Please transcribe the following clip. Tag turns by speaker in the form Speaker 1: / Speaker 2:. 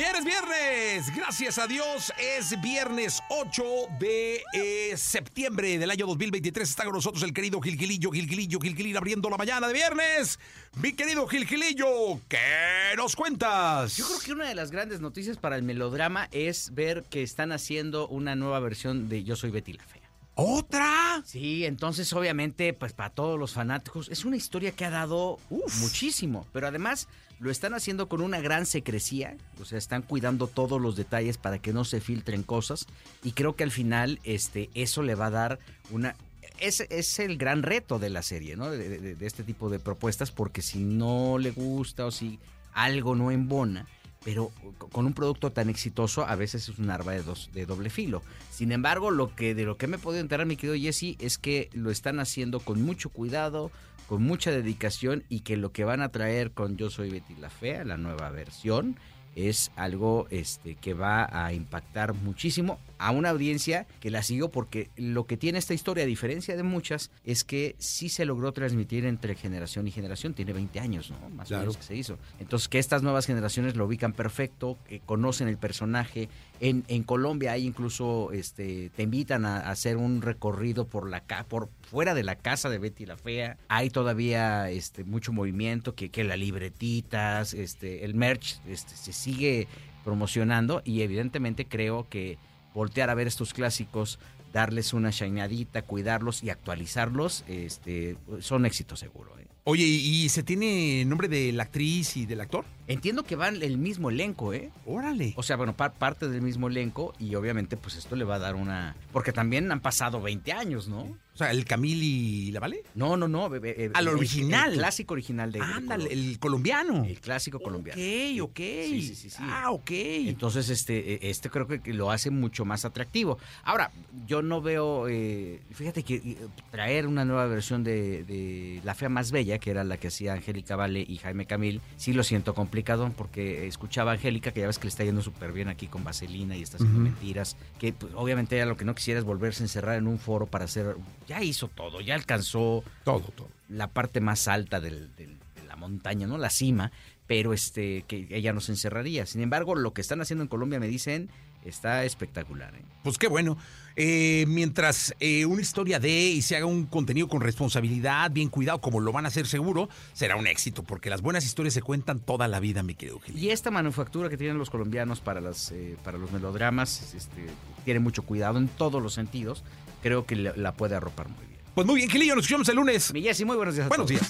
Speaker 1: Viernes, viernes, gracias a Dios, es viernes 8 de eh, septiembre del año 2023. Está con nosotros el querido Gilgilillo, Gilgilillo, Gilgilín abriendo la mañana de viernes. Mi querido Gilgilillo, ¿qué nos cuentas?
Speaker 2: Yo creo que una de las grandes noticias para el melodrama es ver que están haciendo una nueva versión de Yo soy Betty la Fea.
Speaker 1: ¿Otra?
Speaker 2: Sí, entonces obviamente, pues para todos los fanáticos, es una historia que ha dado muchísimo, pero además lo están haciendo con una gran secrecía, o sea, están cuidando todos los detalles para que no se filtren cosas. Y creo que al final este, eso le va a dar una... Es, es el gran reto de la serie, ¿no? De, de- de este tipo de propuestas, porque si no le gusta o si algo no embona, pero con un producto tan exitoso a veces es un arma de, dos, de doble filo. Sin embargo, lo que de lo que me he podido enterar, mi querido Jesse, es que lo están haciendo con mucho cuidado, con mucha dedicación y que lo que van a traer con Yo Soy Betty la Fea, la nueva versión, es algo este, que va a impactar muchísimo a una audiencia que la siguió porque lo que tiene esta historia, a diferencia de muchas, es que sí se logró transmitir entre generación y generación. Tiene 20 años, ¿no? Más
Speaker 1: Claro.
Speaker 2: o menos que se hizo. Entonces, que estas nuevas generaciones lo ubican perfecto, que conocen el personaje. En, en Colombia hay incluso, este, te invitan a, a hacer un recorrido por la por fuera de la casa de Betty la Fea. Hay todavía este, mucho movimiento, que, que las libretitas, este, el merch este, se sigue promocionando y evidentemente creo que voltear a ver estos clásicos, darles una shineadita, cuidarlos y actualizarlos, este, son éxitos seguro. ¿eh?
Speaker 1: Oye, ¿y y se tiene nombre de la actriz y del actor?
Speaker 2: Entiendo que van el mismo elenco, ¿eh?
Speaker 1: Órale.
Speaker 2: O sea, bueno, par- parte del mismo elenco y obviamente pues esto le va a dar una... Porque también han pasado 20 años, ¿no?
Speaker 1: O sea, el Camil y la Vale.
Speaker 2: No, no, no. bebé, eh,
Speaker 1: Al
Speaker 2: el-
Speaker 1: original.
Speaker 2: El, clásico original de...
Speaker 1: Ándale, el colombiano.
Speaker 2: El clásico colombiano.
Speaker 1: Ok, ok.
Speaker 2: Sí, sí, sí, sí.
Speaker 1: Ah, ok.
Speaker 2: Entonces, este, eh, este creo que lo hace mucho más atractivo. Ahora, yo no veo, eh, fíjate que eh, traer una nueva versión de, de La Fea Más Bella, que era la que hacía Angélica Vale y Jaime Camil, sí lo siento complicado, porque escuchaba a Angélica, que ya ves que le está yendo súper bien aquí con Vaselina y está haciendo mentiras, que pues, obviamente ella lo que no quisiera es volverse a encerrar en un foro para hacer, ya hizo todo, ya alcanzó
Speaker 1: todo, todo.
Speaker 2: la parte más alta del- del- de la montaña, ¿no? La cima, pero este que ella nos encerraría. Sin embargo, lo que están haciendo en Colombia, me dicen, está espectacular. ¿eh?
Speaker 1: Pues qué bueno. Eh, mientras eh, una historia de y se haga un contenido con responsabilidad, bien cuidado, como lo van a hacer seguro, será un éxito, porque las buenas historias se cuentan toda la vida, mi querido Gil.
Speaker 2: Y esta manufactura que tienen los colombianos para, las, eh, para los melodramas este, tiene mucho cuidado en todos los sentidos. Creo que la, la puede arropar muy bien.
Speaker 1: Pues muy bien, Gilillo, nos escuchamos el lunes.
Speaker 2: Mi Jessy, muy buenos días. a
Speaker 1: Buenos
Speaker 2: todos.
Speaker 1: días.